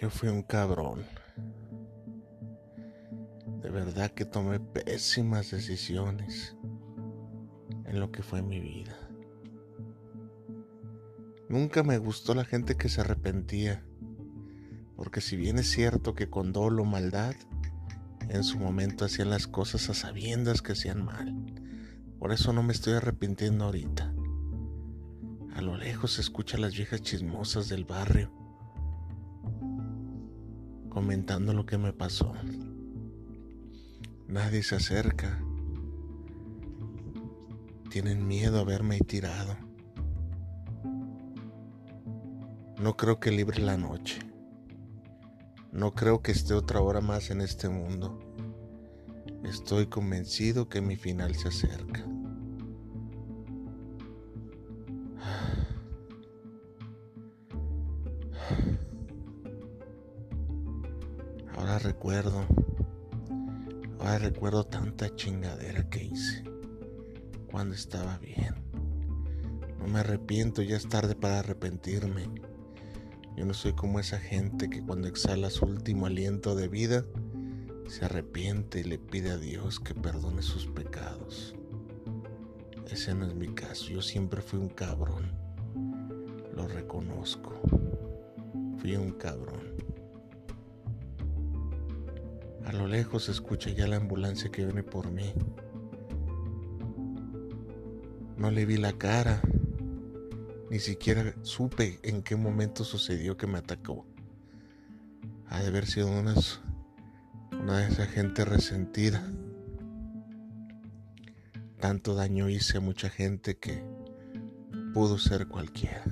Yo fui un cabrón. De verdad que tomé pésimas decisiones en lo que fue mi vida. Nunca me gustó la gente que se arrepentía, porque si bien es cierto que con dolo maldad, en su momento hacían las cosas a sabiendas que hacían mal. Por eso no me estoy arrepintiendo ahorita. A lo lejos se escuchan las viejas chismosas del barrio comentando lo que me pasó. Nadie se acerca. Tienen miedo a verme tirado. No creo que libre la noche. No creo que esté otra hora más en este mundo. Estoy convencido que mi final se acerca. Recuerdo. Ahora recuerdo tanta chingadera que hice. Cuando estaba bien. No me arrepiento, ya es tarde para arrepentirme. Yo no soy como esa gente que cuando exhala su último aliento de vida, se arrepiente y le pide a Dios que perdone sus pecados. Ese no es mi caso, yo siempre fui un cabrón. Lo reconozco. Fui un cabrón. A lo lejos se escucha ya la ambulancia que viene por mí. No le vi la cara. Ni siquiera supe en qué momento sucedió que me atacó. Ha de haber sido unas, una de esa gente resentida. Tanto daño hice a mucha gente que pudo ser cualquiera.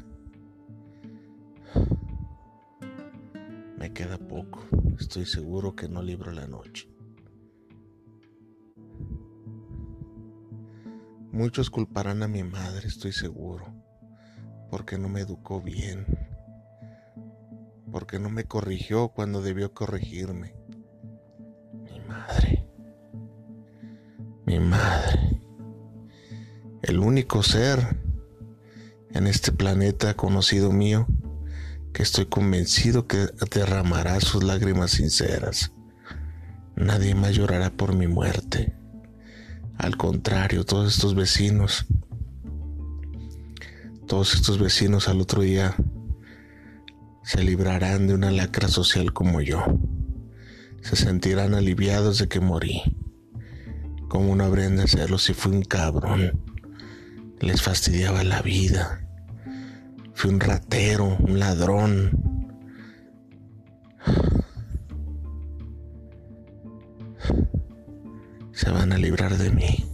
Me queda poco. Estoy seguro que no libro la noche. Muchos culparán a mi madre, estoy seguro, porque no me educó bien, porque no me corrigió cuando debió corregirme. Mi madre, mi madre, el único ser en este planeta conocido mío que estoy convencido que derramará sus lágrimas sinceras. Nadie más llorará por mi muerte. Al contrario, todos estos vecinos, todos estos vecinos al otro día se librarán de una lacra social como yo. Se sentirán aliviados de que morí. ¿Cómo no habrían de hacerlo si fui un cabrón? Les fastidiaba la vida Fui un ratero, un ladrón. Se van a librar de mí.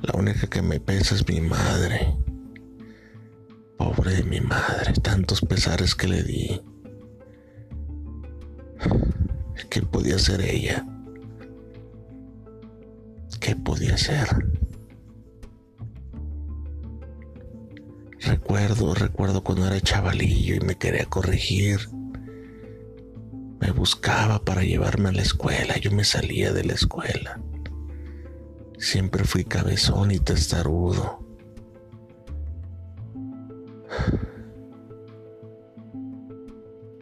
La única que me pesa es mi madre. Pobre de mi madre, tantos pesares que le di. ¿Qué podía hacer ella? ¿Qué podía hacer? Recuerdo, recuerdo cuando era chavalillo y me quería corregir. Me buscaba para llevarme a la escuela. Yo me salía de la escuela. Siempre fui cabezón y testarudo.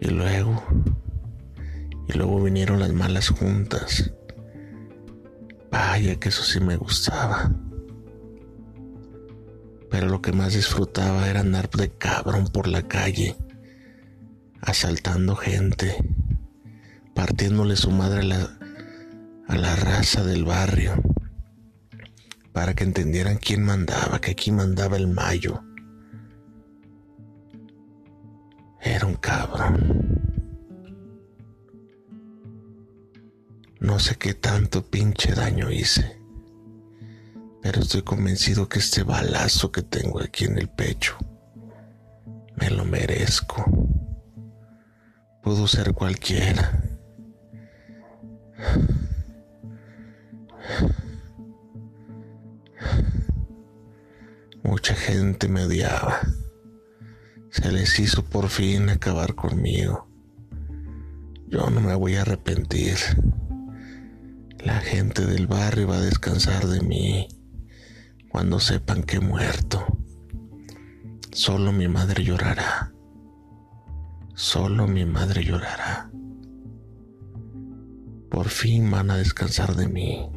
Y luego, y luego vinieron las malas juntas. Vaya que eso sí me gustaba. Pero lo que más disfrutaba era andar de cabrón por la calle, asaltando gente, partiéndole su madre a la, a la raza del barrio, para que entendieran quién mandaba, que aquí mandaba el mayo. Era un cabrón. No sé qué tanto pinche daño hice, pero estoy convencido que este balazo que tengo aquí en el pecho me lo merezco. Pudo ser cualquiera. Mucha gente me odiaba. Se les hizo por fin acabar conmigo. Yo no me voy a arrepentir. La gente del barrio va a descansar de mí cuando sepan que he muerto. Solo mi madre llorará. Solo mi madre llorará. Por fin van a descansar de mí.